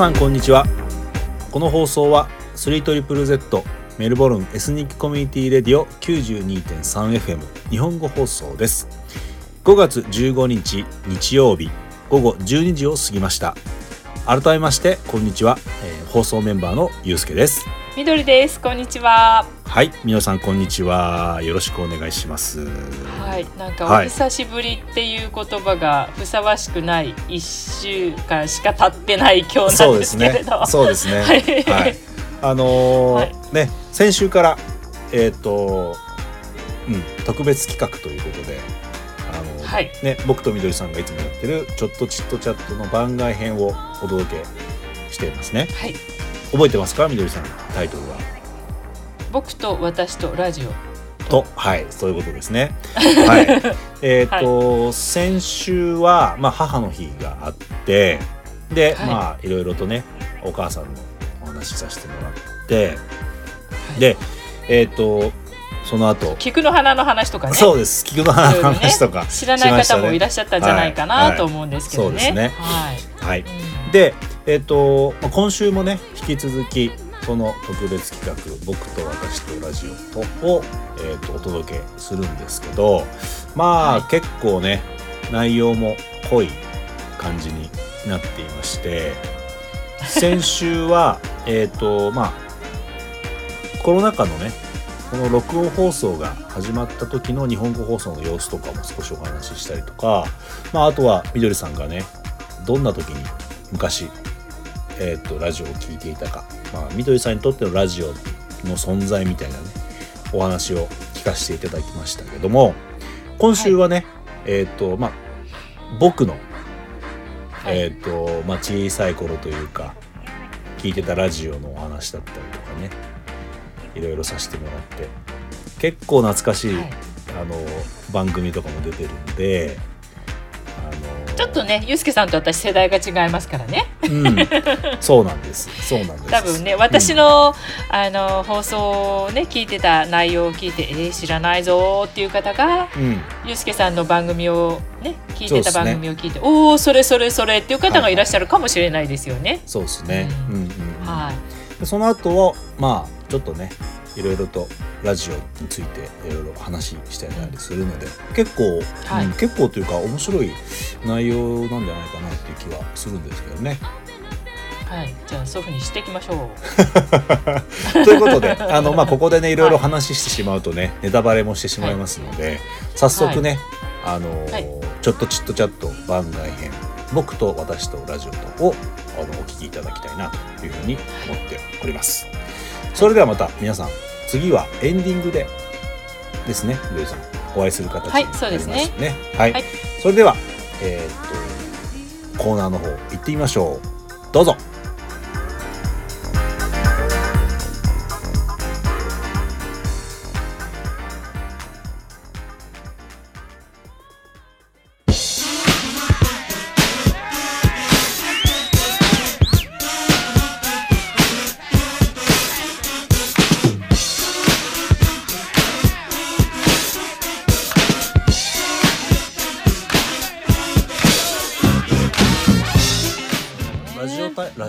さんこんにちは。この放送は 3ZZZ メルボルンエスニックコミュニティレディオ 92.3FM 日本語放送です。5月15日日曜日午後12時を過ぎました。改めましてこんにちは、えー放送メンバーのゆうすけです。みどりです。こんにちは。はい皆さんこんにちは。よろしくお願いします。はい、なんかはい。お久しぶりっていう言葉がふさわしくない一週間しか経ってない今日なんですけれど。そうですね。はい。はい。あのーはい。ね先週からえっ、とうん特別企画ということであの、はい。ね僕とみどりさんがいつもやってるちょっとチットチャットの番外編をお届けしていますね。はい、覚えてますか？みどりさんタイトルは僕と私とラジオ。とはいそういうことですね。はい。えっと、先週はまあ母の日があってで、はい。まあいろいろとねお母さんのお話しさせてもらってはい。でえっ、とその後、菊の花の話とかね。そうです。菊の花の話とか、知らない方もいらっしゃったんじゃないかはいはない。と思うんですけどね。そうですね。はい。はい。うんでえっ、とまあ今週もね引き続きその特別企画「僕と私とラジオと」を、えー、とお届けするんですけどまあ、はい。結構ね内容も濃い感じになっていまして先週は えっとまあコロナ禍のねこの録音放送が始まった時の日本語放送の様子とかも少しお話ししたりとか、まあ、あとはみどりさんがねどんな時に昔、えー、とラジオを聞いていたか、まあ、みどりさんにとってのラジオの存在みたいなねお話を聞かせていただきましたけども今週はね、えっ、とまあ僕の、はい。えっ、とまあ小さい頃というか聞いてたラジオのお話だったりとかねいろいろさせてもらって結構懐かしい、はいあの番組とかも出てるんでちょっとね、ゆうすけさんと私世代が違いますからね。うん、そうなんです。そうなんです。多分ね私の,、あの放送をね聞いてた内容を聞いてえー、知らないぞーっていう方がうん、うん、ゆうすけさんの番組をね聞いてた番組を聞いて、おおそれそれそれっていう方がいらっしゃるかもしれないですよね。そうですね。ううんん、うん、うん。はい。でその後はまあちょっとね、いろいろとラジオについていろいろ話してたりするので、結構、はいうん、結構というか面白い内容なんじゃないかなっていう気はするんですけどね。はい。じゃあそういうふうにしていきましょう。ということで、あのまあここでねいろいろ話してしまうとね、ネタバレもしてしまいますので、早速ね、あのーはいちょっとチットチャット番外編僕と私とラジオとをあのお聞きいただきたいなというふうに思っております。それではまた皆さん次はエンディングでですね、ルイさんお会いする形になりますはいそうでね。はい、はいそれではえーっとコーナーの方行ってみましょう。どうぞ。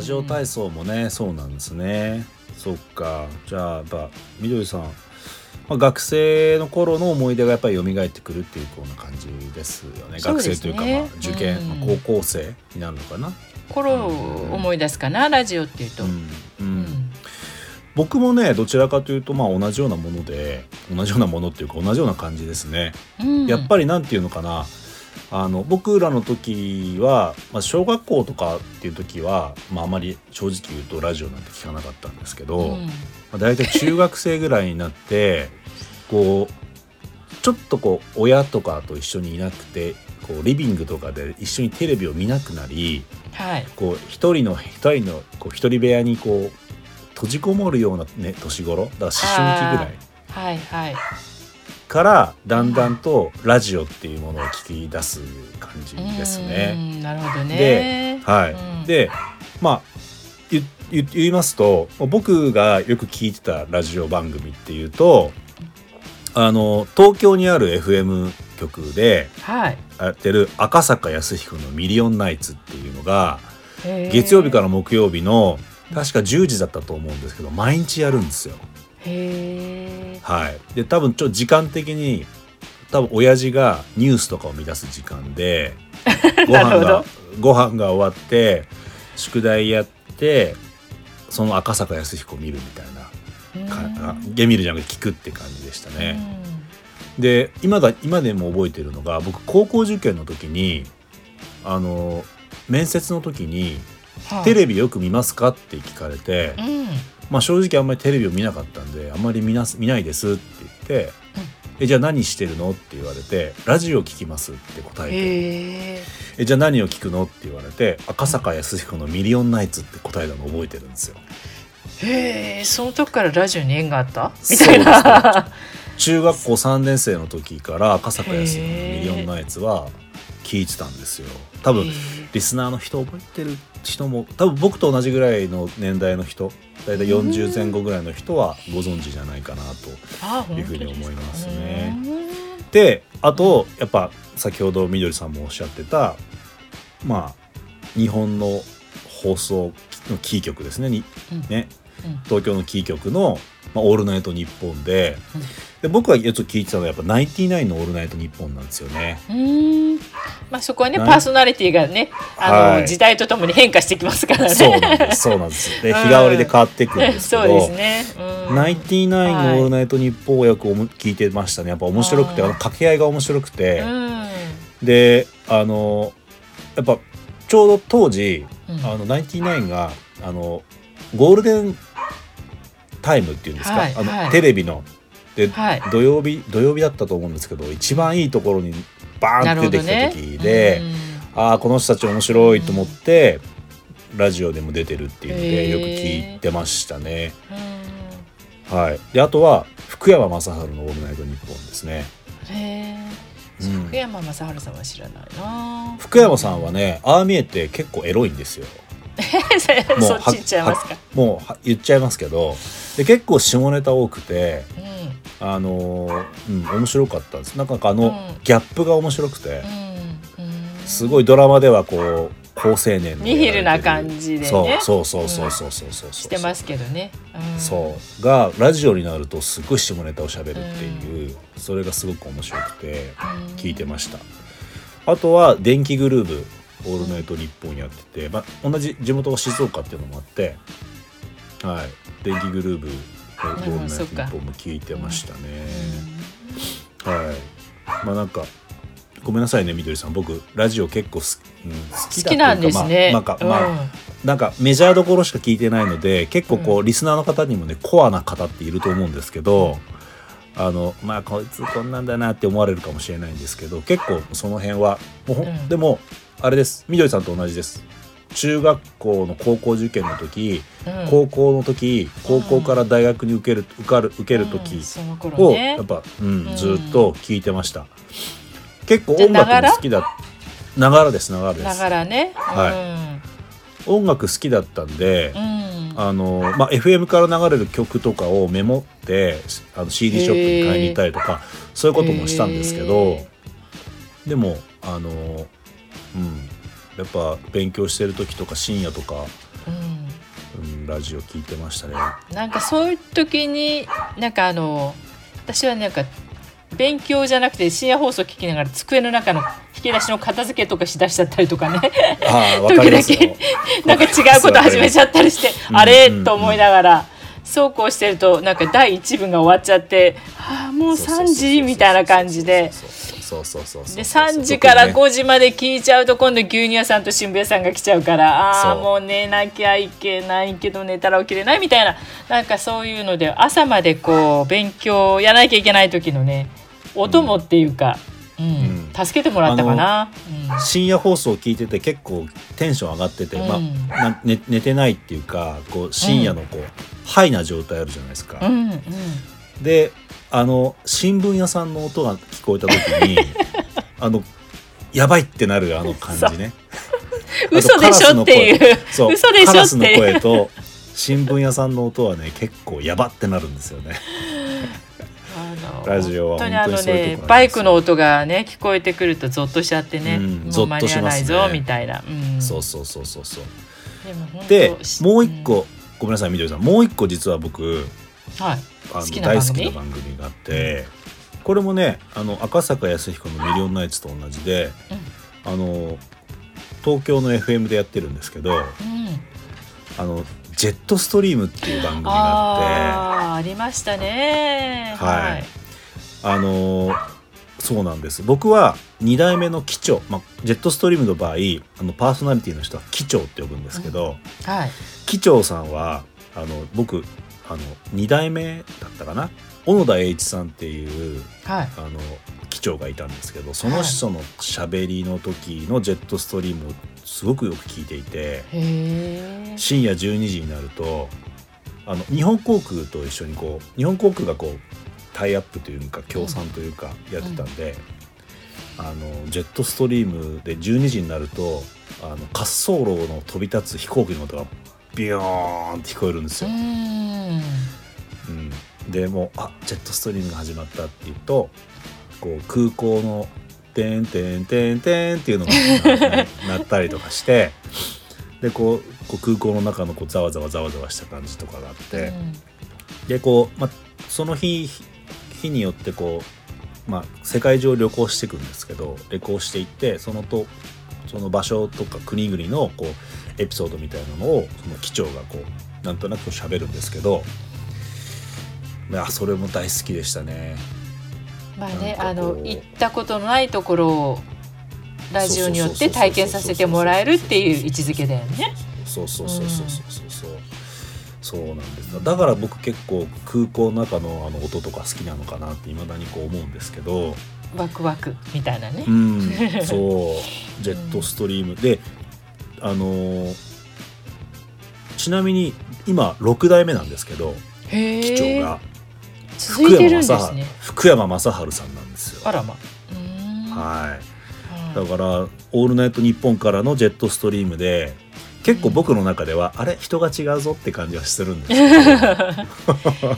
ラジオ体操もね、そうなんですね。そっか。じゃあやっぱみどりさん、まあ、学生の頃の思い出がやっぱり蘇ってくるっていうこうな感じですよね。ね生というか、まあ、受験、うんまあ高校生になるのかな。頃を思い出すかなラジオっていうと。ううんんうん僕もねどちらかというとまあ同じようなもので同じようなものっていうか同じような感じですね。うんやっぱりなんていうのかなあの僕らの時は、まあ、小学校とかっていう時は、まあ、あまり正直言うとラジオなんて聞かなかったんですけど、うんまあ、大体中学生ぐらいになってこうちょっとこう親とかと一緒にいなくてこうリビングとかで一緒にテレビを見なくなりはい。こう一人の一人のこう一人部屋にこう閉じこもるような、ね、年頃だから思春期ぐらいはいはい。からだんだんとラジオっていうものを聞き出す感じですうね。んなるほどでね。はいうんでまあ言いますと僕がよく聞いてたラジオ番組っていうとあの東京にある FM 局ではい。やってる赤坂康彦の「ミリオンナイツ」っていうのが月曜日から木曜日の確か10時だったと思うんですけど毎日やるんですよ。はい、で多分ちょっと時間的に多分親父がニュースとかを乱す時間で ご飯がご飯が終わって宿題やってその赤坂康彦見るみたいなかゲ見るじゃなくて聞くって感じでしたね。で今だ今でも覚えてるのが僕高校受験の時にあの面接の時に「テレビよく見ますか?」って聞かれて、うんまあ、正直あんまりテレビを見なかったんであんまり見なす見ないですって言って「えじゃあ何してるの?」って言われて「ラジオ聞きます」って答えてへえ「えじゃあ何を聞くの?」って言われて赤坂康彦の「ミリオンナイツ」って答えたのを覚えてるんですよ。へえその時からラジオに縁があった？みたいな中学校3年生の時から赤坂康彦のへー「ミリオンナイツ」は聞いてたんですよ。多分リスナーの人覚えてる人も多分僕と同じぐらいの年代の人大体40前後ぐらいの人はご存知じゃないかなと。いうふうに思いますね。うんであとやっぱ先ほどみどりさんもおっしゃってたまあ日本の放送のキー局ですね。にうん。ね。うん。東京のキー局の「まあ、オールナイトニッポンで」うん。で僕がよく聞いてたのはやっぱ「ナインティナインのオールナイトニッポン」なんですよね。まあそこはねパーソナリティがねあの、はい。時代とともに変化してきますからね。そうなんです。そうなんです。でうん。日替わりで変わっていくんですけそうど、ですね。うん。ナインティナインの「オールナイトニッポン」をよくおも聞いてましたね。やっぱ面白くてあの掛け合いが面白くて。うん。であのやっぱちょうど当時、うん。あのナインティナインがあのゴールデンタイムっていうんですか、あのはい。はいテレビので、はい土曜日土曜日だったと思うんですけど一番いいところにバーンって出てきた時で、ねああこの人たち面白いと思って、ラジオでも出てるっていうのでよく聞いてましたね。うんはい、であとは福山雅治の「オールナイトニッポン」ですね。福山雅治さんは知らないな。福山さんはねああ見えて結構エロいんですよ。も うそっち行っちゃいますか。もうは言っちゃいますけどで結構下ネタ多くてうんあの、うん、面白かったんです。なんかあの、ギャップが面白くて、すごいドラマではこう高青年ニヒルな感じで、ね、そうそうそうそうそうそうそう、うん、してますけどね、うん、そうがラジオになるとすごい下ネタをしゃべるっていう、うん、それがすごく面白くて聞いてました、あとは「電気グルーブオールナイトニッポン」やってて、まあ、同じ地元が静岡っていうのもあってはい電気グルーブヴ「オールナイトニッポン」も聞いてましたね、はい。まあなんかごめんなさいねみどりさん。僕ラジオ結構す、うん、好きだ好きなんですね。まあ、なんか、まあうん。なんかメジャーどころしか聞いてないので結構こう、リスナーの方にもねコアな方っていると思うんですけど、あのまあこいつこんなんだなって思われるかもしれないんですけど結構その辺はもううん。でもあれです。みどりさんと同じです中学校の高校受験の時、うん。高校の時高校から大学に受ける受かる受ける時うん。ね。やっぱ、うんうん。ずっと聞いてました。結構音楽も好きだながらですながらでなすがらね。は音楽好きだったんで、あのまあ、FM から流れる曲とかをメモってあの CD ショップに買いに行ったりとかそういうこともしたんですけどへでもあの、うん、やっぱ勉強してる時とか深夜とか、うん。うん、ラジオ聞いてましたね。なんかそういう時になんかあの私はなんか勉強じゃなくて深夜放送聞きながら机の中の引き出しの片付けとかしだしちゃったりとかね。時々なんか違うこと始めちゃったりしてうんあれ、うん。と思いながらそうこうしてるとなんか第一部が終わっちゃってああもう3時みたいな感じで。そうそうそうで3時から特にね5時まで聞いちゃうと今度牛乳屋さんと新聞屋さんが来ちゃうからああもう寝なきゃいけないけど寝たら起きれないみたいな。なんかそういうので朝までこう勉強やらなきゃいけない時のねお供っていうか、うんうん。助けてもらったかな。深夜放送聞いてて結構テンション上がってて、まあうんな寝寝てないっていうかこう深夜のこう、ハイな状態あるじゃないですか。うんうんうん。であの新聞屋さんの音が聞こえた時に あのやばいってなるあの感じね。嘘でしょっていう。そう。嘘でしょって。いうカラスの声と新聞屋さんの音はね結構やばってなるんですよね。ラジオは本当にあのねバイクの音がね聞こえてくるとゾッとしちゃってね、うんもう間に合わないぞみたいな、うん、そうそうそうそうそう。でもう一個、ごめんなさいみどりさん。もう一個実は僕うんはいあの好きな番組？大好きな番組があってこれもねあの赤坂康彦の「ミリオンナイツ」と同じであの東京の FM でやってるんですけどうん、うん、あのジェットストリームっていう番組があってあーありましたね。はい。あのそうなんです。僕は2代目の機長、まあ、ジェットストリームの場合あのパーソナリティの人は機長って呼ぶんですけど、はい。機長さんはあの僕あの2代目だったかな？小野田栄一さんっていうはい。あの機長がいたんですけどその人の喋りの時のジェットストリームをすごくよく聞いていてへえ深夜12時になるとあの日本航空と一緒にこう日本航空がこうタイアップというか協賛というかやってたんで、あのジェットストリームで12時になるとあの滑走路の飛び立つ飛行機の音がビヨーンって聞こえるんですうよ。んうん、でもうあジェットストリームが始まったっていうとこう空港の「てんてんてんてん」っていうのがななったりとかしてでこうこう空港の中のこうざわざわざわざわした感じとかがあって、でこう、まあ、その日日によってこう、まあ、世界中を旅行していくんですけど旅行していってそのとその場所とか国々のこうエピソードみたいなのをその機長がこうなんとなく喋るんですけどあそれも大好きでしたね。まあねあの行ったことのないところをラジオによって体験させてもらえるっていう位置づけだよね。そうそうそうそうそうそう、うん、そうなんですだから僕結構空港の中のあの音とか好きなのかなっていまだにこう思うんですけど。ワクワクみたいなね。う。んそう。ジェットストリーム。であのーちなみに今6代目なんですけどへ機長えが。続いてるんですね。福山雅治さんなんですよ。あらま。はい、はい。だから「オールナイトニッポン」からのジェットストリームで結構僕の中では、あれ？人が違うぞって感じはするんですけど。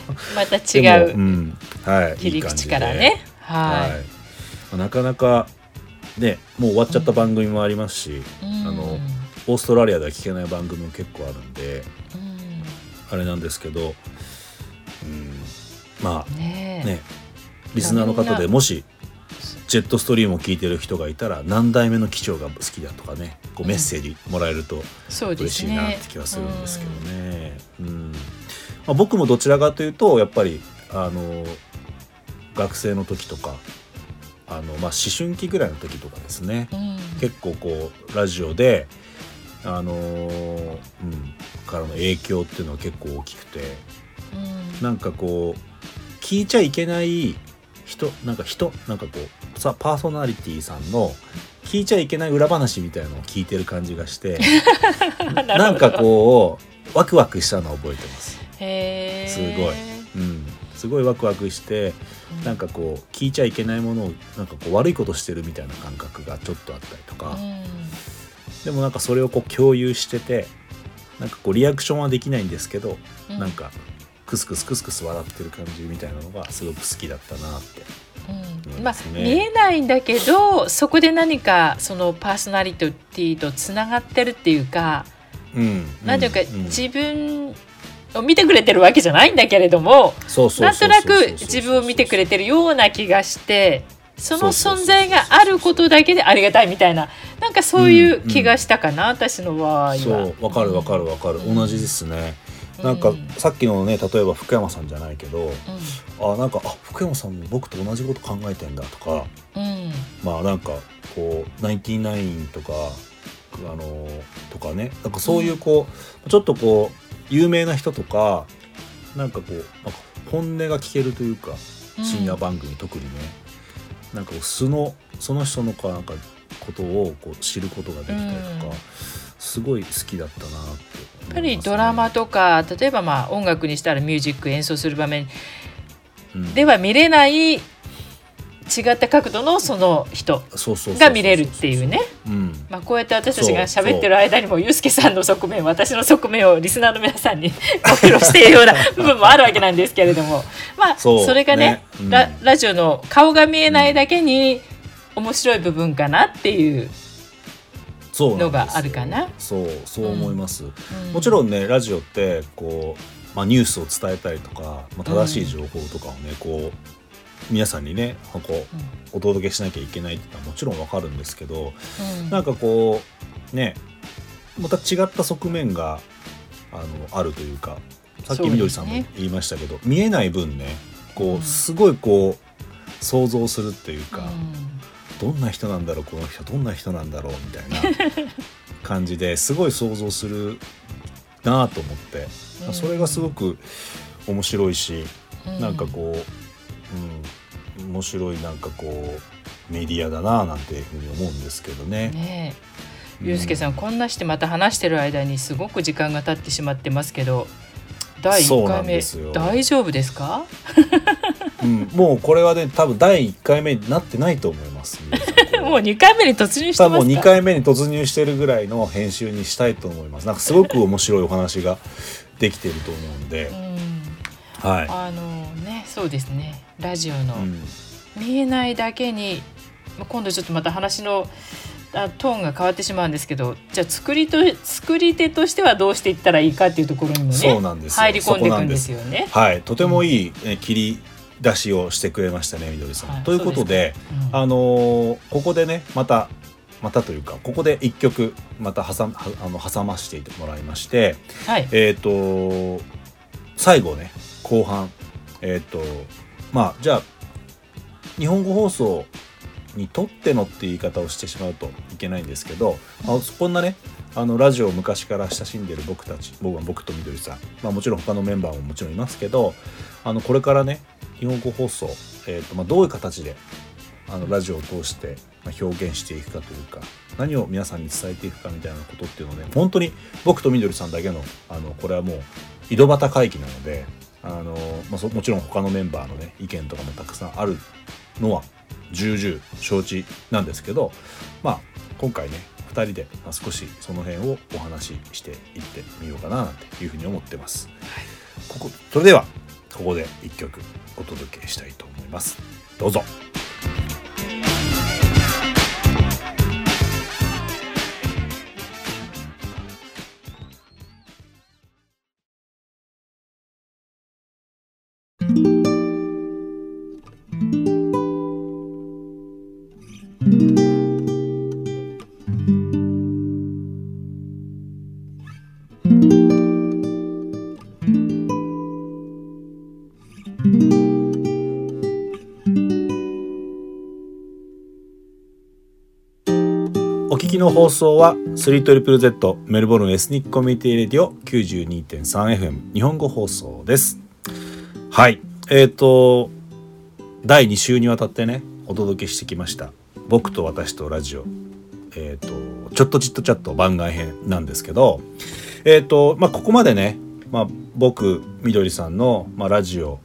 またで違う。もん。はい、切り口からね。はい。はなかなかねもう終わっちゃった番組もありますし、い。あのオーストラリアでは聞けない番組も結構あるんであれなんですけど、うん、まあねえ。ねリスナーの方でもしジェットストリームを聞いてる人がいたら何代目の機長が好きだとかねこうメッセージもらえると嬉しいなっねて気はするんですけどね。うん。まあ、僕もどちらかというとやっぱりあの学生の時とかあの、まあ、思春期ぐらいの時とかですね。うん。うん結構こうラジオであのーうん、からの影響っていうのは結構大きくて。うん。なんかこう聞いちゃいけない人なんか人なんかこうさパーソナリティさんの聞いちゃいけない裏話みたいなのを聞いてる感じがして なんかこうワクワクしたのを覚えてます。すごい。うん、すごいワクワクしてなんかこう聞いちゃいけないものをなんかこう悪いことしてるみたいな感覚がちょっとあったりとか、でもなんかそれをこう共有しててなんかこうリアクションはできないんですけど、うん。なんかクスクスクスクス笑ってる感じみたいなのがすごく好きだったなって。うん。まあ見えないんだけどそこで何かそのパーソナリティとつながってるっていうか、うん、なんていうか、ん自分を見てくれてるわけじゃないんだけれどもなんとなく自分を見てくれてるような気がしてその存在があることだけでありがたいみたいななんかそういう気がしたかな、私の場合は。そうわかるわかるわかる、うん同じですね。なんか、うんさっきのね例えば福山さんじゃないけどうあなんかあ福山さんも僕と同じこと考えてんだとかんうん。まあなんかこう「ナインティナイン」とかあのとかね。なんかそういうこう、ちょっとこう有名な人とかなんかこうなんか本音が聞けるというか深夜番組、特にね。なんかこう素のその人のかなんかことをこう知ることができたりとか、うん。すごい好きだったなってね、やっぱりドラマとか例えばまあ音楽にしたらミュージック演奏する場面うん。では見れない違った角度のその人が見れるっていうね、うん、まあ、こうやって私たちが喋ってる間にもユースケさんの側面私の側面をリスナーの皆さんに ご披露しているような部分もあるわけなんですけれども。まあそれがねねうん。ララジオの顔が見えないだけに面白い部分かなっていうそうのがあるかな。そうそう思います、うん。もちろんねラジオってこう、まあ、ニュースを伝えたりとか、まあ、正しい情報とかをね、こう皆さんにねこうお届けしなきゃいけないってのはもちろんわかるんですけどうん。なんかこうねまた違った側面があのあるというかさっきみどりさんも言いましたけど、見えない分ねこうすごいこう想像するっていうか、うん。どんな人なんだろうこの人どんな人なんだろうみたいな 感じですごい想像するなと思って、うん。それがすごく面白いし、うん。なんかこう、うん、面白いなんかこうメディアだななんていうふうに思うんですけどね。ねゆうすけさんこんなしてまた話してる間にすごく時間が経ってしまってますけど第1そうな回目大丈夫ですか？うん、もうこれはね多分第1回目になってないと思います。もう2回目に突入してもうますか？2回目に突入してるぐらいの編集にしたいと思います。なんかすごく面白いお話ができてると思うんで。う、ん。はい。あのねそうですねラジオの。うん。見えないだけにまあ今度ちょっとまた話のあトーンが変わってしまうんですけどじゃあ作りと作り手としてはどうしていったらいいかっていうところにもね入り込んでいくんですよね。はい、とてもいい、え切り出しをしてくれましたねみどりさん。はいということでうん。あのーここでねまたまたというかここで一曲また挟はあの挟ましてもらいましてはい、えっ、と最後ね後半えっ、とまあじゃあ日本語放送にとってのっていう言い方をしてしまうといけないんですけど、あこんなねあのラジオを昔から親しんでる僕たち僕は僕とみどりさん、まあ、もちろん他のメンバーももちろんいますけどあのこれからね日本語放送、えーとまあ、どういう形であのラジオを通してまあ表現していくかというか何を皆さんに伝えていくかみたいなことっていうのをね本当に僕とみどりさんだけのあのこれはもう井戸端会議なのであの、まあ、そもちろん他のメンバーのね意見とかもたくさんあるのは重々承知なんですけどまあ今回ね2人でまあ少しその辺をお話ししていってみようかななんていうふうに思ってます。ここそれではここで1曲お届けしたいと思います。どうぞ。放送は 3ZZZ メルボルンエスニックコミュニティレディオ 92.3FM 日本語放送です。はい。えっ、と、第2週にわたってね、お届けしてきました。僕と私とラジオ。えっ、と、ちょっとちっとチャット番外編なんですけど、えっ、と、まあ、ここまでね、まあ、僕、みどりさんの、まあ、ラジオ、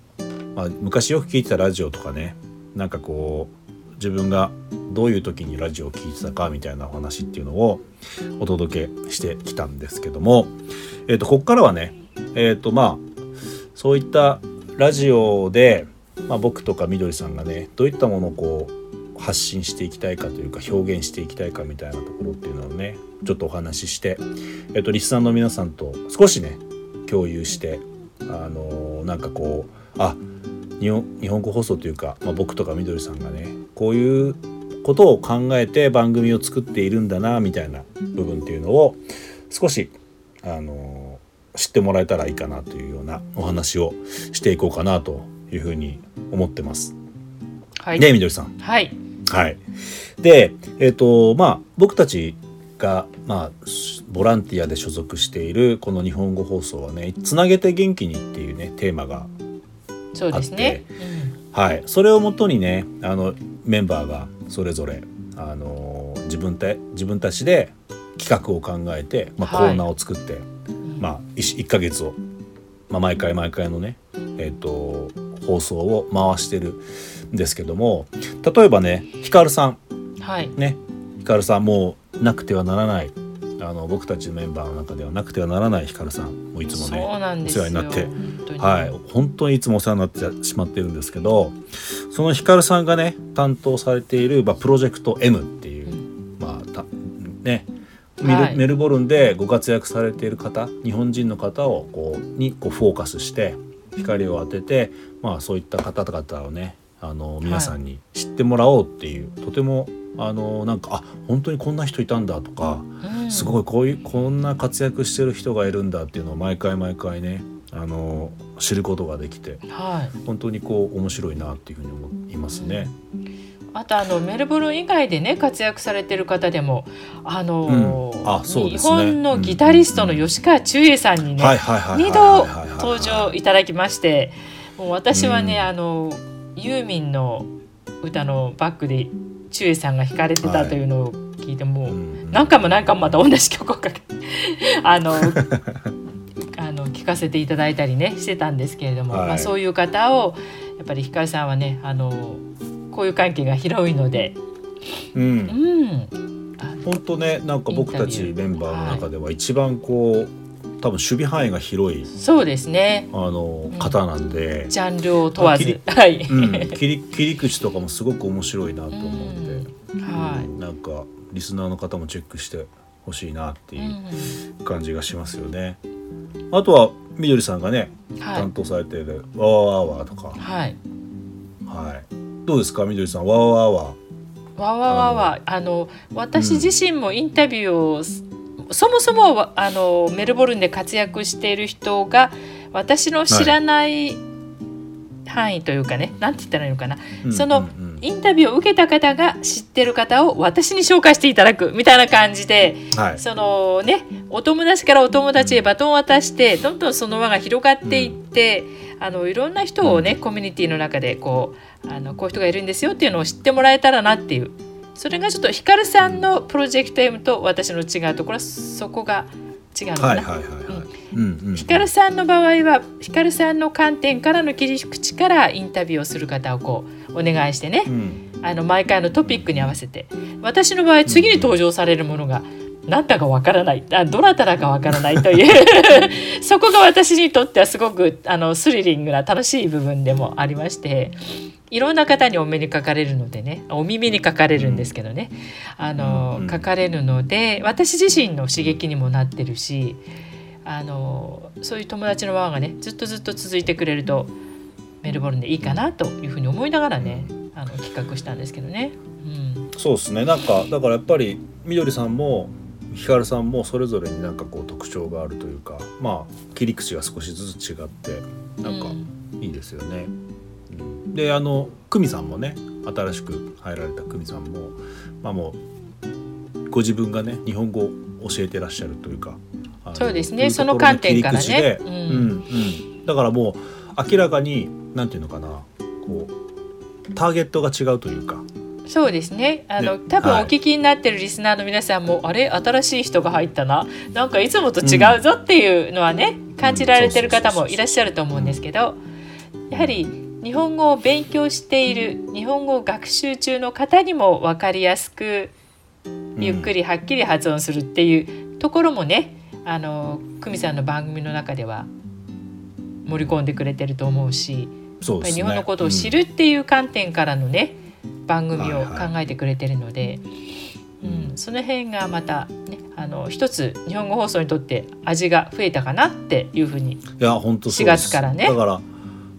まあ、昔よく聞いてたラジオとかね、なんかこう、自分がどういう時にラジオを聴いてたかみたいなお話っていうのをお届けしてきたんですけども、えっ、と、ここからはね、えっ、と、まあ、そういったラジオで、まあ、僕とかみどりさんがね、どういったものをこう、発信していきたいかというか、表現していきたいかみたいなところっていうのをね、ちょっとお話しして、えっ、と、リスナーの皆さんと少しね、共有して、あのーなんかこう、あ、日本日本語放送というか、まあ、僕とかみどりさんがねこういうことを考えて番組を作っているんだなみたいな部分っていうのを少し、あの知ってもらえたらいいかなというようなお話をしていこうかなというふうに思ってます。はい、ねみどりさん。はい、はい、でえっ、とまあ僕たちが、まあ、しボランティアで所属しているこの日本語放送はね「つなげて元気に」っていうねテーマがそうですね。はい、それをもとにねあのメンバーがそれぞれあの自分た自分たちで企画を考えて、まあ、コはい。ーナーを作って、うん。まあ、1, 1ヶ月を、まあ、毎回毎回のね、えっと放送を回してるんですけども例えばねヒカルさん。はい、ね。ヒカルさんもうなくてはならないあの僕たちのメンバーの中ではなくてはならないヒカルさんもいつもね。お世話になって本当に。はい、本当にいつもお世話になってしまってるんですけどそのヒカルさんがね担当されている、まあ、プロジェクト M っていう、まあたねメル,、はい。メルボルンでご活躍されている方日本人の方をこうにこうフォーカスして光を当てて、まあ、そういった方々をねあの皆さんに知ってもらおうっていう、とてもあのなんかあ本当にこんな人いたんだとか、うん。すごいこういうこんな活躍してる人がいるんだっていうのを毎回毎回ねあの知ることができてはい。本当にこう面白いなっていうふうに思いますね。あとあのメルボルン以外でね活躍されてる方でもあの、うん。あそうで日本のギタリストの吉川忠英さんにね、はいはいはいはい。二度登場いただきましてもう私はね、うん。あのユーミンの歌のバックで忠英さんが弾かれてたというのを聞いてもう、うん。何回も何回もまた同じ曲をかけ あの あの聞かせていただいたりねしてたんですけれども、はい。まあ、そういう方をやっぱりひかるさんはねあのこういう関係が広いので、ううん。ん、あの本当ねなんか僕たちメンバーの中では一番こう多分守備範囲が広いそうですね。あのうん方なんで、ジャンルを問わず、はい、うん、切り切り口とかもすごく面白いなと思うんで、うんはい。うん。なんかリスナーの方もチェックしてほしいなってういうん。感じがしますよね。あとはみどりさんがねはい。担当されてる「わーわーわー」とか、はい。はい、どうですかみどりさん「わーわーわわわわ。わあの私自身もインタビューをす、そもそもわあのメルボルンで活躍している人が私の知らない範囲というかね、なんて言ったらいいのかな、ー」そのうんうん。うんインタビューを受けた方が知ってる方を私に紹介していただくみたいな感じではい。そのねお友達からお友達へバトンを渡してどんどんその輪が広がっていって、あのいろんな人をね、コミュニティの中でこうあのこういう人がいるんですよっていうのを知ってもらえたらなっていうそれがちょっとヒカルさんのプロジェクト M と私の違うところはそこが違うのかな。はいはいはいはい。うん。うん。ヒカルさんの場合はヒカルさんの観点からの切り口からインタビューをする方をこうお願いしてね、うん。あの毎回のトピックに合わせて。私の場合次に登場されるものが何だかわからない。あどなただかわからないという。そこが私にとってはすごくあのスリリングな楽しい部分でもありましていろんな方にお目にかかれるのでねお耳にかかれるんですけどねあの、うんかかれるので私自身の刺激にもなってるしあのそういう友達の輪がねずっとずっと続いてくれるとメルボルンでいいかなというふうに思いながらねあの企画したんですけどね。うんそうですね。なんかだからやっぱりみどりさんもひかるさんもそれぞれになんかこう特徴があるというか、まあ切り口が少しずつ違ってなんかうんいいですよね。うんであの久美さんもね新しく入られた久美さんもまあもうご自分がね日本語を教えてらっしゃるというかそうですね。その観点からね。うん。うんうん。だからもう明らかになんていうのかなこうターゲットが違うというか。そうですね。あのね。多分おはい。聞きになってるリスナーの皆さんも、あれ？新しい人が入ったな？なんかいつもと違うぞっていうのはね、感じられてる方もいらっしゃると思うんですけどやはり日本語を勉強している日本語を学習中の方にも分かりやすくゆっくりはっきり発音するっていうところもねあの久美さんの番組の中では盛り込んでくれてると思うしそうね。日本のことを知うんるっていう観点からのね、番組をはいはい。考えてくれてるので、うんその辺がまた、ね、あの一つ日本語放送にとって味が増えたかなっていうふうにいや本当そう4です。月からね。だから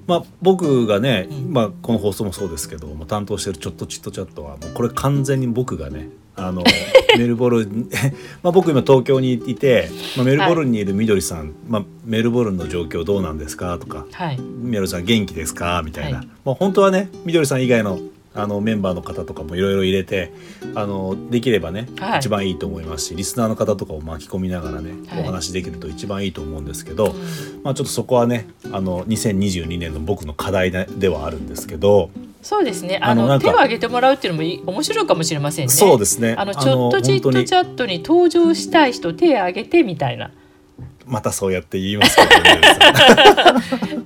まあ僕がね、うん。まあこの放送もそうですけど、まあ、担当してるちょっとチットチャットはもうこれ完全に僕がねあの メルボルン まあ僕今東京にいて、まあ、メルボルンにいるみどりさん、まあ、メルボルンの状況どうなんですかとかはい。みどりさん元気ですかみたいな、はい。まあ本当はねみどりさん以外のあのメンバーの方とかもいろいろ入れてあのできればね、はい。一番いいと思いますしリスナーの方とかを巻き込みながらね、はい。お話できると一番いいと思うんですけど、うん。まあ、ちょっとそこはねあの2022年の僕の課題でではあるんですけど、そうですね。あの手を挙げてもらうっていうのもいい面白いかもしれませんね。そうですね。あのちょっとチットチャットに登場したい人手を挙げてみたいなまたそうやって言いますけどね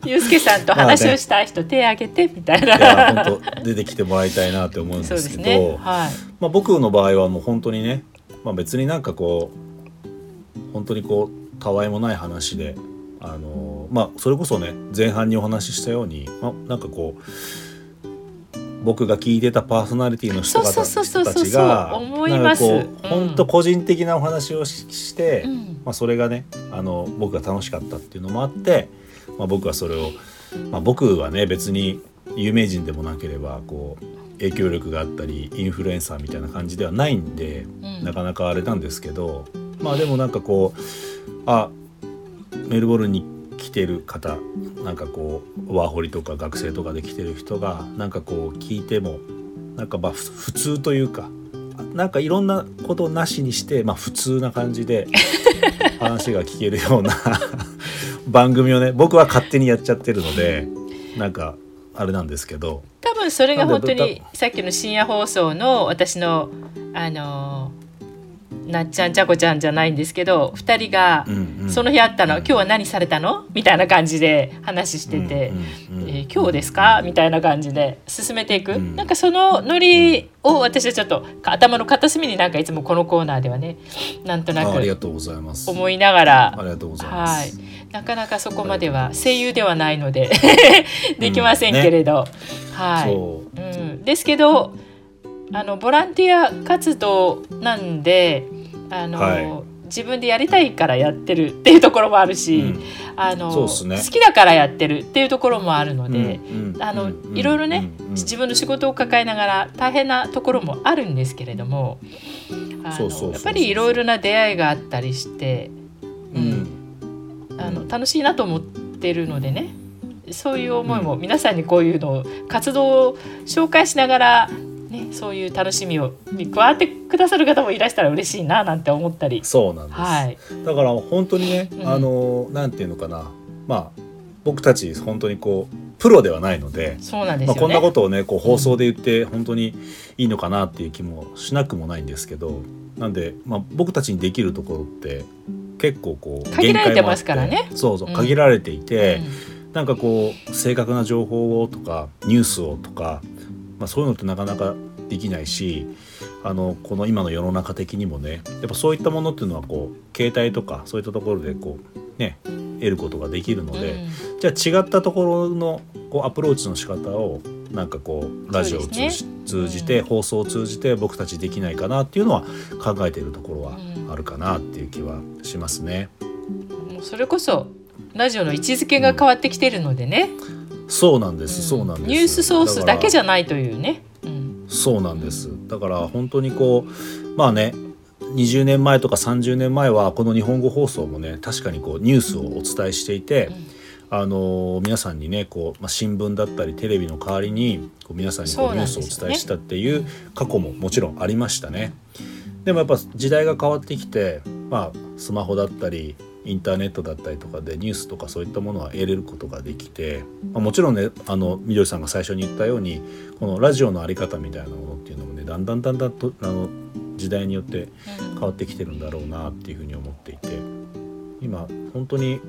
ゆうすけさんと話をしたい人手を挙げてみたいな。いや本当出てきてもらいたいなって思うんでけど、ね。はい。まあ、僕の場合はもう本当にね、まあ、別になんかこう本当にこうたわいもない話であのまあそれこそね前半にお話ししたように、まあ、なんかこう僕が聞いてたパーソナリティの人たちがなんかこううん本当個人的なお話をしして、うん。まあ、それがねあの僕が楽しかったっていうのもあって、まあ、僕はそれを、まあ、僕はね別に有名人でもなければこう影響力があったりインフルエンサーみたいな感じではないんで、うん。なかなかあれなんですけどまあでもなんかこうあメルボルンに来てる方なんかこうワーホリとか学生とかで来てる人がなんかこう聞いてもなんかまあふ普通というかなんかいろんなことをなしにして、まあ、普通な感じで 話が聞けるような 番組をね僕は勝手にやっちゃってるのでなんかあれなんですけど。多分それが本当にさっきの深夜放送の私のあのなっちゃんちゃこちゃんじゃないんですけど2人がうんうん。その日あったの、今日は何されたの？みたいな感じで話してて、うんうんうんえー今日ですか？みたいな感じで進めていく、うん。なんかそのノリを私はちょっと頭の片隅になんかいつもこのコーナーではねなんとなくあありがとうございます。思いながらはいす。、なかなかそこまでは声優ではないので できませんけれど、はい、うん、ですけどあのボランティア活動なんであの、はい。自分でやりたいからやってるっていうところもあるし、うん。あのね。好きだからやってるっていうところもあるので、うんうんあのうんいろいろね、自分の仕事を抱えながら大変なところもあるんですけれどもあのやっぱりいろいろな出会いがあったりして、うん。あの楽しいなと思ってるのでねそういう思いも皆さんにこういうのを活動を紹介しながら、ね、そういう楽しみをに加わってくださる方もいらしたら嬉しいななんて思ったり。そうなんです。はい、だから本当にね、うんあのなんていうのかな、まあ僕たち本当にこうプロではないので、そうなんですよね。まあこんなことをねこう放送で言って本当にいいのかなっていう気もしなくもないんですけど、なんでまあ僕たちにできるところって結構こう限られてますからねそうそううん限られていて。うんなんかこう正確な情報をとかニュースをとか、まあ、そういうのってなかなかできないしあのこの今の世の中的にもねやっぱそういったものっていうのはこう携帯とかそういったところでこうね得ることができるので、じゃあ違ったところのこうアプローチの仕方をなんかこうラジオを通じ,、ね。通じて、うん。放送を通じて僕たちできないかなっていうのは考えているところはうん。あるかなっていう気はしますね。もうそれこそラジオの位置づけが変わってきてるのでね、そうなんです、うん。そうなんです。ニュースソースだけじゃゃないというね。うん。そうなんです。だから本当にこうまあね20年前とか30年前はこの日本語放送もね確かにこうニュースをお伝えしていて、あの皆さんにねこう、まあ、新聞だったりテレビの代わりにこう皆さんにこそううニュースをお伝えしたっていう過去ももちろんありましたね。でもやっぱ時代が変わってきて、まあ、スマホだったりインターネットだったりとかでニュースとかそういったものは得れることができて、まあ、もちろんねあのみどりさんが最初に言ったようにこのラジオの在り方みたいなものっていうのもねだんだんだんだんとあの時代によって変わってきてるんだろうなっていうふうに思っていて今本当に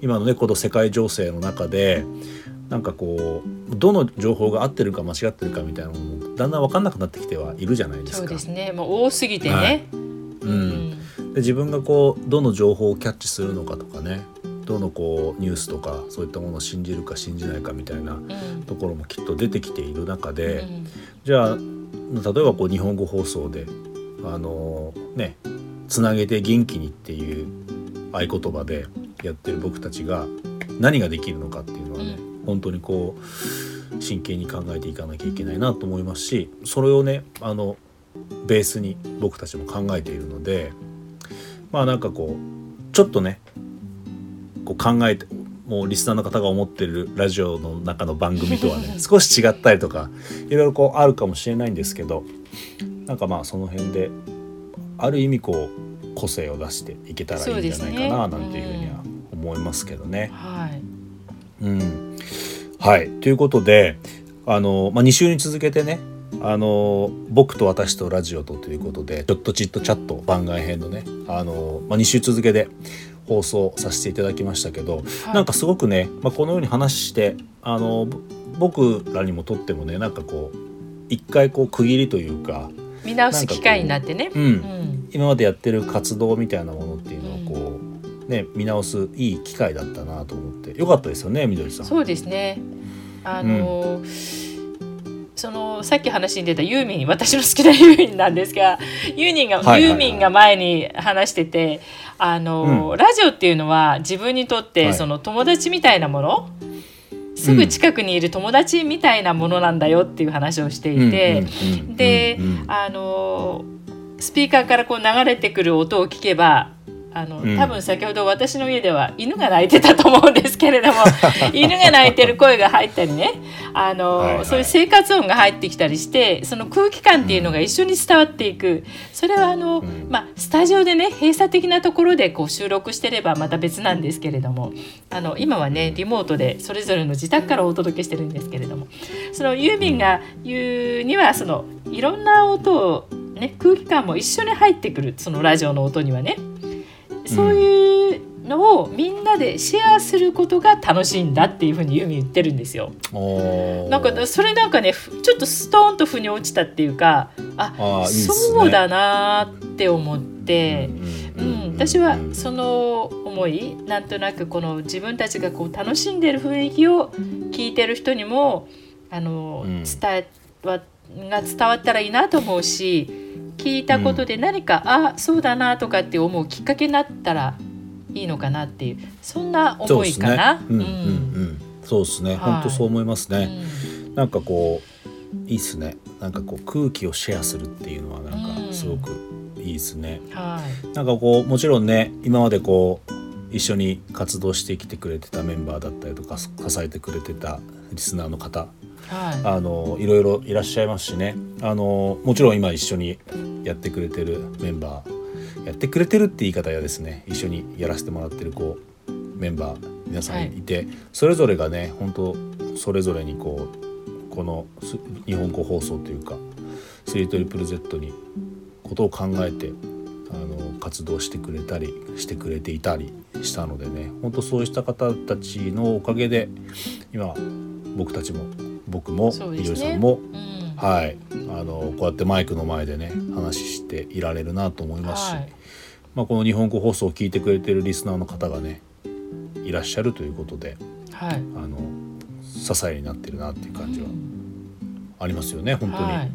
今のねこの世界情勢の中でなんかこうどの情報が合ってるか間違ってるかみたいなのもだんだん分かんなくなってきてはいるじゃないですか。そうですね。もう多すぎてね。はいうんで自分がこうどの情報をキャッチするのかとかね。どのこうニュースとかそういったものを信じるか信じないかみたいなうん。ところもきっと出てきている中うで、ん。じゃあ例えばこう日本語放送であのねつなげて元気にっていう合言葉でやってる僕たちが何ができるのかっていうのはね、本当にこう真剣に考えていかなきゃいけないなと思いますしそれをねあのベースに僕たちも考えているのでまあなんかこうちょっとねこう考えてもうリスナーの方が思ってるラジオの中の番組とはね 少し違ったりとかいろいろこうあるかもしれないんですけどなんかまあその辺である意味こう個性を出していけたらいいんじゃないかななんていうふうには思いますけどね。はい。うん、はいということであの、まあ、2週に続けてねあの僕と私とラジオとということで「ちょっとちっとチャット」番外編のねあの、まあ、2週続けで放送させていただきましたけど、はいなんかすごくね、まあ、このように話してあのぼ僕らにもとってもねなんかこう一回こう区切りというか、見直す機会になってね。うんうん。今までやってる活動みたいなものっていうのをこう、ね、見直すいい機会だったなと思ってよかったですよねみどりさん。そうですね。あの、そのさっき話に出たユーミン私の好きなユーミンなんですがユーミンが、はいはいはい。ユーミンが前に話しててあの、うん。ラジオっていうのは自分にとってはい。その友達みたいなもの、すぐ近くにいる友達みたいなものなんだよっていう話をしていて、うんうんでうんうんあのスピーカーからこう流れてくる音を聞けばあのうん。多分先ほど私の家では犬が鳴いてたと思うんですけれども 犬が鳴いてる声が入ったりねあの、はいはい。そういう生活音が入ってきたりしてその空気感っていうのが一緒に伝わっていく。それはあの、ん。まあ、スタジオでね閉鎖的なところでこう収録してればまた別なんですけれどもあの今はねリモートでそれぞれの自宅からお届けしてるんですけれどもそのユーミンが言うにはそのいろんな音を、ね、空気感も一緒に入ってくるそのラジオの音にはねそういうのをみんなでシェアすることが楽しいんだっていうふうにユーミン言ってるんですよ。なんかそれなんかねふちょっとストーンと腑に落ちたっていうかあねそうだなって思って。ううんん、私はその思いなんとなくこの自分たちがこう楽しんでる雰囲気を聞いてる人にもあの、うん伝えわが伝わったらいいなと思うし聞いたことで何か、あそうだなとかって思うきっかけになったらいいのかなっていうそんな思いかな？そうですね。うんうん。うんそうですね。はい。本当そう思いますね、うん。なんかこういいっすね。なんかこう空気をシェアするっていうのはなんうん。かすごくいいですね、はい。なんかこうもちろんね今までこう一緒に活動してきてくれてたメンバーだったりとか支えてくれてたリスナーの方はい。あのいろいろいらっしゃいますしね。あのもちろん今一緒にやってくれてるメンバーやってくれてるって言い方やですね。一緒にやらせてもらってるこうメンバー皆さんい。て、それぞれがね本当それぞれにこうこのす日本語放送というか 3ZZZ にことを考えてあの活動してくれたりしてくれていたりしたのでね本当そうした方たちのおかげで今僕たちも僕もそうですね。さんも、うん。はい。あのこうやってマイクの前でね話していられるなと思いますし、はい。まあ、この日本語放送を聞いてくれてるリスナーの方がねいらっしゃるということではい。あの支えになってるなっていう感じはうんありますよね本当に。はい。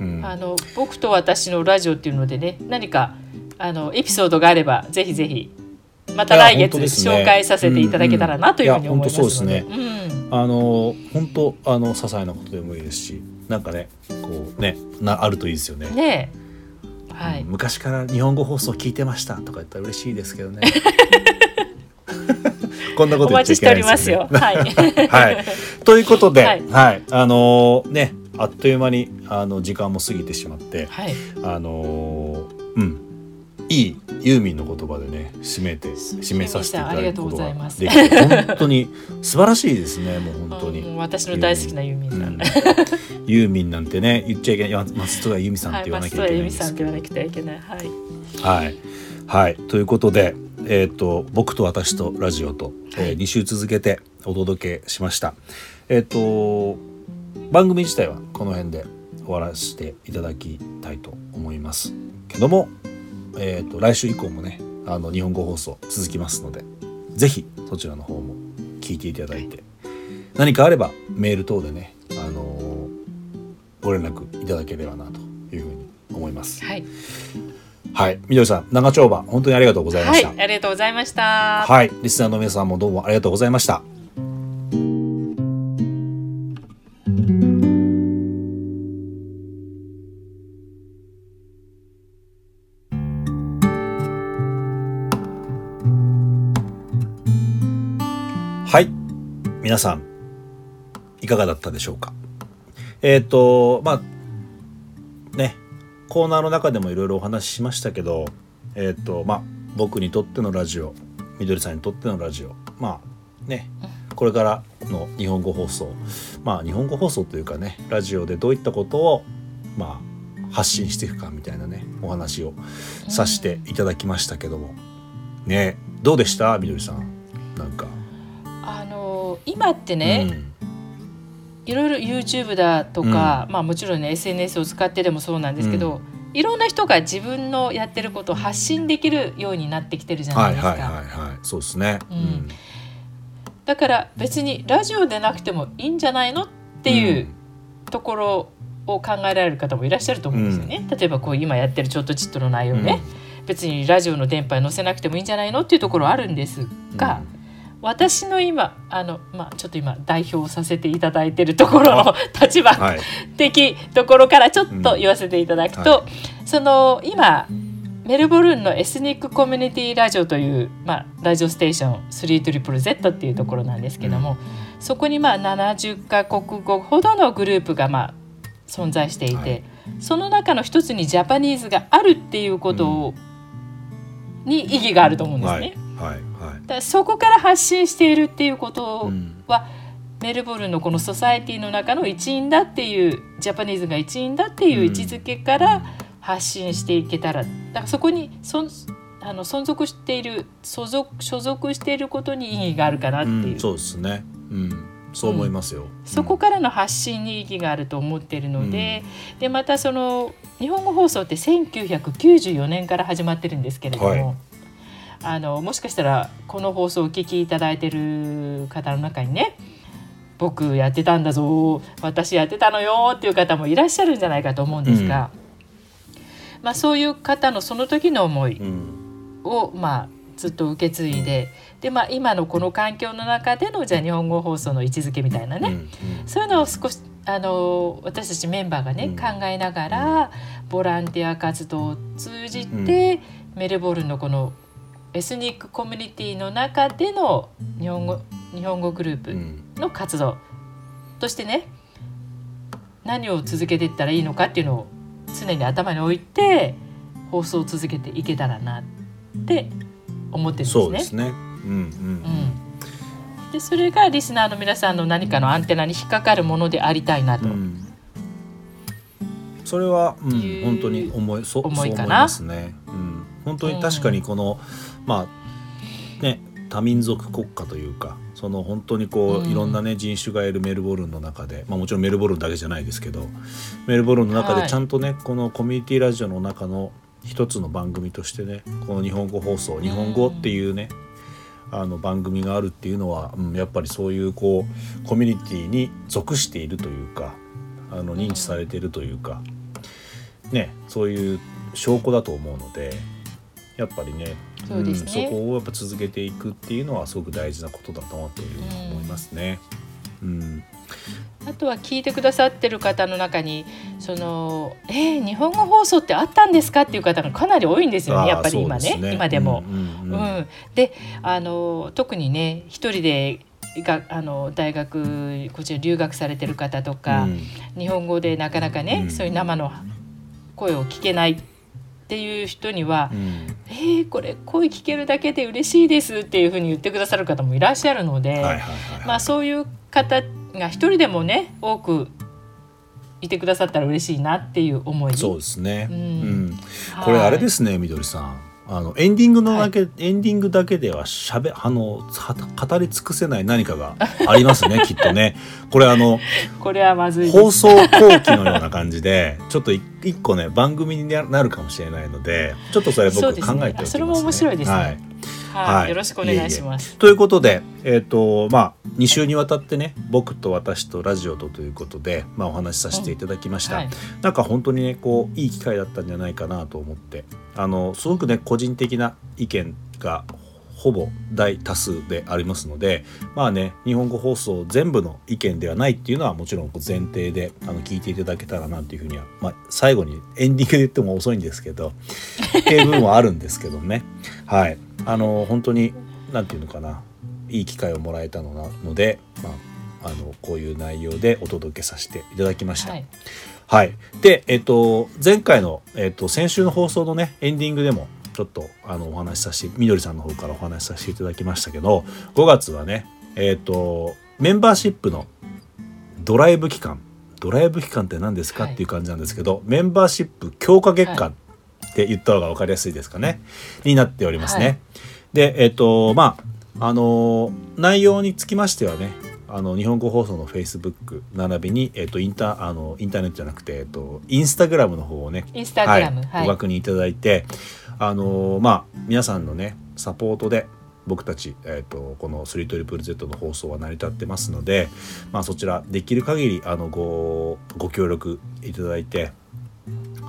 うん。あの僕と私のラジオっていうのでね何かあのエピソードがあればぜひぜひまた来月ね。紹介させていただけたらなというふうに思いますので。あの本当あの些細なことでもいいですしなんかねこうねなあるといいですよね。うんねえはい、うん昔から日本語放送聞いてましたとか言ったら嬉しいですけどね。こんなこおと言っちゃいけないですよ、ますよ。ね。はい。はい。ということで、ははいい、あのーね、あっという間にあの時間も過ぎてしまって、はい。あのーうん、いいユーミンの言葉でね、締めて締めさせていただくことができて、本当に 素晴らしいですね。もう本当に。私の大好きなユーミンさん。うんユーミンなんてね言っちゃいけない松任谷由実さんっはい、て言わな松任谷由きゃいけないんです実さんって言わなくてはいけない。はい。はい、はい、ということで、えー、と僕と私とラジオと、えー、2週続けてお届けしました。えっ、と番組自体はこの辺で終わらせていただきたいと思いますけども、えー、と来週以降もねあの日本語放送続きますのでぜひそちらの方も聞いていただいて何かあればメール等でね、あのーご連絡いただければなというふうに思います。はい。はい、みどりさん、長丁場、本当にありがとうございました。はい、ありがとうございました。はい、リスナーの皆さんもどうもありがとうございました。皆さん、いかがだったでしょうか？えっ、と、まあ、ね、コーナーの中でもいろいろお話ししましたけど、えっ、と、まあ、僕にとってのラジオ、みどりさんにとってのラジオ、まあ、ね、これからの日本語放送、まあ、日本語放送というかね、ラジオでどういったことを、まあ、発信していくかみたいなね、お話をさせていただきましたけども、ね、どうでした？みどりさん。なんか。今ってね、いろいろ YouTube だとか、まあもちろんね SNS を使ってでもそうなんですけど、いろんな人が自分のやってることを発信できるようになってきてるじゃなはいいですか。はいはいはい、そうですね。うん。だから別にラジオでなくてもいいんじゃないのっていうところを考えられる方もいらっしゃると思うんですよね。例えばこう今やってるちょっとちっとの内容ね、別にラジオの電波に載せなくてもいいんじゃないのっていうところはあるんですが、私の今あの、まあ、ちょっと今代表させていただいてるところの立場はい。的ところからちょっと言わせていただくと、うんはその今メルボルンのエスニックコミュニティラジオという、まあ、ラジオステーション 3ZZZ っていうところなんですけども、そこにまあ70カ国語ほどのグループがまあ存在していて、はい。その中の一つにジャパニーズがあるっていうことを、に意義があると思うんですね。はいはいはい。だそこから発信しているっていうことうん。は、メルボルンのこのソサエティの中の一員だっていうジャパニーズが一員だっていう位置づけから発信していけたらだからそこにそんあの存続している所属所属していることに意義があるかなっていう、うんそうですね。うん。そう思いますよ、そこからの発信に意義があると思っているので,、でまたその日本語放送って1994年から始まってるんですけれども、はいあのもしかしたらこの放送をお聞きいただいてる方の中にね僕やってたんだぞ私やってたのよっていう方もいらっしゃるんじゃないかと思うんですが、まあ、そういう方のその時の思いうん。を、まあ、ずっと受け継いでで、まあ、今のこの環境の中でのじゃあ日本語放送の位置づけみたいなね、うん。そういうのを少しあの私たちメンバーがね、うん。考えながらボランティア活動を通じて、メルボルンのこのエスニックコミュニティの中での日本語日本語グループうん。の活動としてね何を続けていったらいいのかっていうのを常に頭に置いて放送を続けていけたらなって思ってるんですね。そうですね。うんうん。うん、でそれがリスナーの皆さんの何かのアンテナに引っかかるものでありたいなと。うん。それは、うんいう本当に思いそそう思い思いかなますね、うん、本当に確かにこの、まあね多民族国家というかその本当にこう、うん。いろんなね人種がいるメルボルンの中で、まあ、もちろんメルボルンだけじゃないですけどメルボルンの中はい。でちゃんとね、このコミュニティラジオの中の一つの番組としてねこの日本語放送日本語っていうね、あの番組があるっていうのは、うん、やっぱりそういうこうコミュニティに属しているというかあの認知されているというか、ねそういう証拠だと思うのでやっぱりねそうですね。んそこをやっぱ続けていくっていうのはすごく大事なことだと思っていると思いますね。うん。あとは聞いてくださってる方の中にその「えー日本語放送ってあったんですか?」っていう方がかなり多いんですよねやっぱり今ねそうです今でも。うんうんううんん。であの特にね一人でがあの大学こちら留学されてる方とか、うん。日本語でなかなかね、うん。そういう生の声を聞けないっていう人にはうん「えー、これ声聞けるだけで嬉しいです」っていうふうに言ってくださる方もいらっしゃるので。まあそういう方が一人でもね多くいてくださったら嬉しいなっていう思いそうですね。ううんんはいこれあれですね、みどりさん。あのエンディングのだけ、エンディングだけではしゃべあのは語り尽くせない何かがありますね きっとね。これあのこれはまずい放送後期のような感じでちょっとい一個ね番組になるかもしれないのでちょっとそれ僕考えておきますね。そねれも面白いですね。はいはい、はい。よろしくお願いします。ということで、えっとまあ、2週にわたってね僕と私とラジオとということで、まあ、お話しさせていただきました、はい。なんか本当にねこういい機会だったんじゃないかなと思って。あのすごくね個人的な意見がほぼ大多数でありますのでまあね日本語放送全部の意見ではないっていうのはもちろん前提であの聞いていただけたらなっていうふうには、まあ、最後にエンディングで言っても遅いんですけどっていう部分はあるんですけどね。はいあの本当になんていうのかな。いい機会をもらえたのなので、まあ、あのこういう内容でお届けさせていただきました。はい。はい。で、えっと、前回の、えっと、先週の放送のね、エンディングでも、ちょっと、あの、お話しさせて、みどりさんの方からお話しさせていただきましたけど、5月はね、えっと、メンバーシップのドライブ期間、ドライブ期間って何ですか、はい。っていう感じなんですけど、メンバーシップ強化月間って言った方が分かりやすいですかね、になっておりますね。はい。で、えっと、まあ、あの、内容につきましてはね、あの日本語放送のフェイスブック並びに、えっとインタあのインターネットじゃなくて、えっとインスタグラムの方をねインスタグラムはいはい。ご確認いただいてあのまあ皆さんのねサポートで僕たち、えーと、この 3ZZZ の放送は成り立ってますので、まあ、そちらできる限りあのごご協力いただいて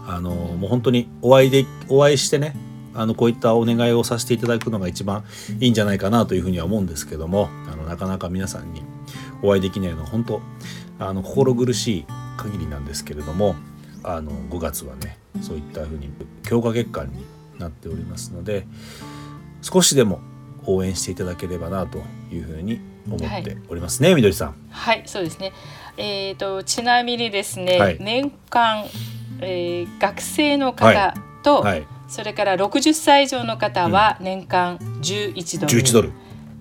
あのもう本当にお会いでお会いしてねあのこういったお願いをさせていただくのが一番いいんじゃないかなというふうには思うんですけどもあのなかなか皆さんにお会いできないのは本当あの心苦しい限りなんですけれどもあの5月はねそういったふうに強化月間になっておりますので少しでも応援していただければなというふうに思っておりますね、はい、みどりさん。はいそうですね。えーと、ちなみにですね、はい、年間、えー、学生の方と、はい、それから60歳以上の方は年間11ドル。11ドル。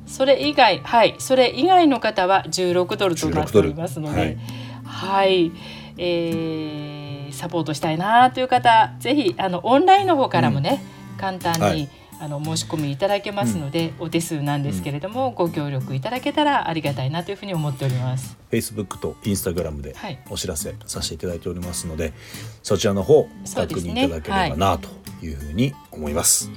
それ以外はい。それ以外の方は16ドルとなっておりますのではい、はい、えー、サポートしたいなという方ぜひあのオンラインの方からもね、うん、簡単に、はいあの申し込みいただけますので、うん、お手数なんですけれども、うん、ご協力いただけたらありがたいなというふうに思っております。Facebook と Instagram でお知らせさせていただいておりますので、はい、そちらの方確認いただければなというふうに思います。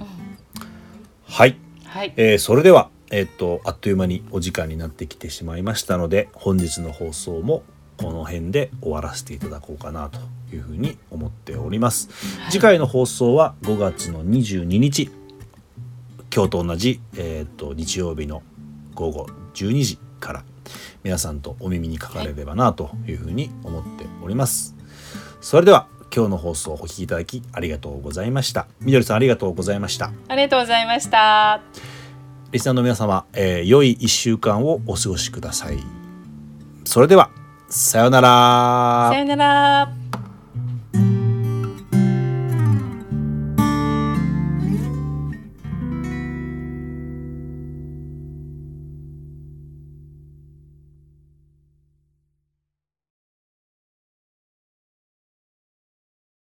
はい、はい、えー、それではえっとあっという間にお時間になってきてしまいましたので本日の放送もこの辺で終わらせていただこうかなというふうに思っております。次回の放送は5月の22日今日と同じ、えーと、日曜日の午後12時から皆さんとお耳にかかれればなというふうに思っております。それでは今日の放送をお聞きいただきありがとうございました。みどりさんありがとうございました。ありがとうございました。リスナーの皆様、えー、良い1週間をお過ごしください。それでは、さようなら。さようなら。